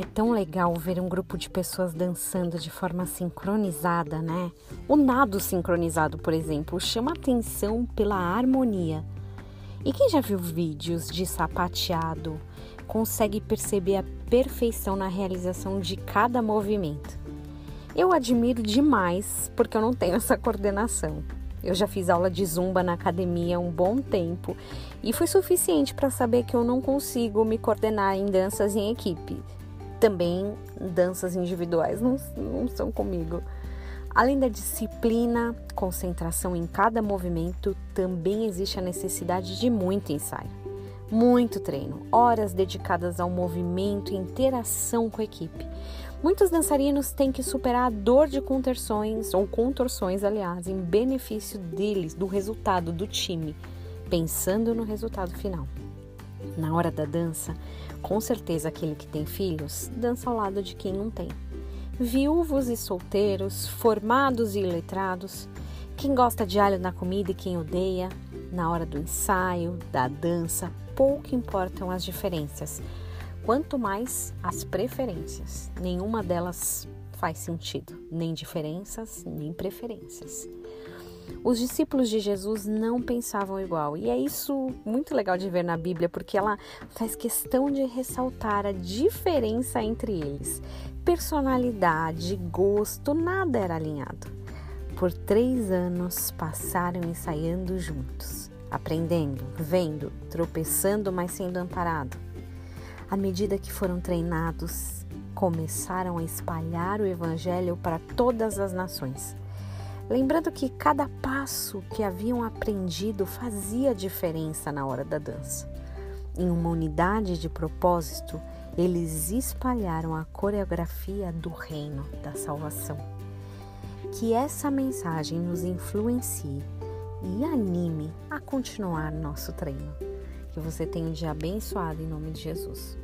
tão legal ver um grupo de pessoas dançando de forma sincronizada, né? O nado sincronizado, por exemplo, chama atenção pela harmonia. E quem já viu vídeos de sapateado consegue perceber a perfeição na realização de cada movimento. Eu admiro demais porque eu não tenho essa coordenação. Eu já fiz aula de zumba na academia um bom tempo e foi suficiente para saber que eu não consigo me coordenar em danças em equipe. Também danças individuais não, não são comigo. Além da disciplina, concentração em cada movimento, também existe a necessidade de muito ensaio, muito treino, horas dedicadas ao movimento e interação com a equipe. Muitos dançarinos têm que superar a dor de contorções, ou contorções, aliás, em benefício deles, do resultado do time, pensando no resultado final. Na hora da dança, com certeza aquele que tem filhos dança ao lado de quem não tem. Viúvos e solteiros, formados e iletrados, quem gosta de alho na comida e quem odeia, na hora do ensaio, da dança, pouco importam as diferenças quanto mais as preferências. Nenhuma delas faz sentido, nem diferenças, nem preferências. Os discípulos de Jesus não pensavam igual, e é isso muito legal de ver na Bíblia, porque ela faz questão de ressaltar a diferença entre eles. Personalidade, gosto, nada era alinhado. Por três anos passaram ensaiando juntos, aprendendo, vendo, tropeçando, mas sendo amparado à medida que foram treinados, começaram a espalhar o Evangelho para todas as nações. Lembrando que cada passo que haviam aprendido fazia diferença na hora da dança. Em uma unidade de propósito, eles espalharam a coreografia do reino da salvação. Que essa mensagem nos influencie e anime a continuar nosso treino. Que você tenha um dia abençoado em nome de Jesus.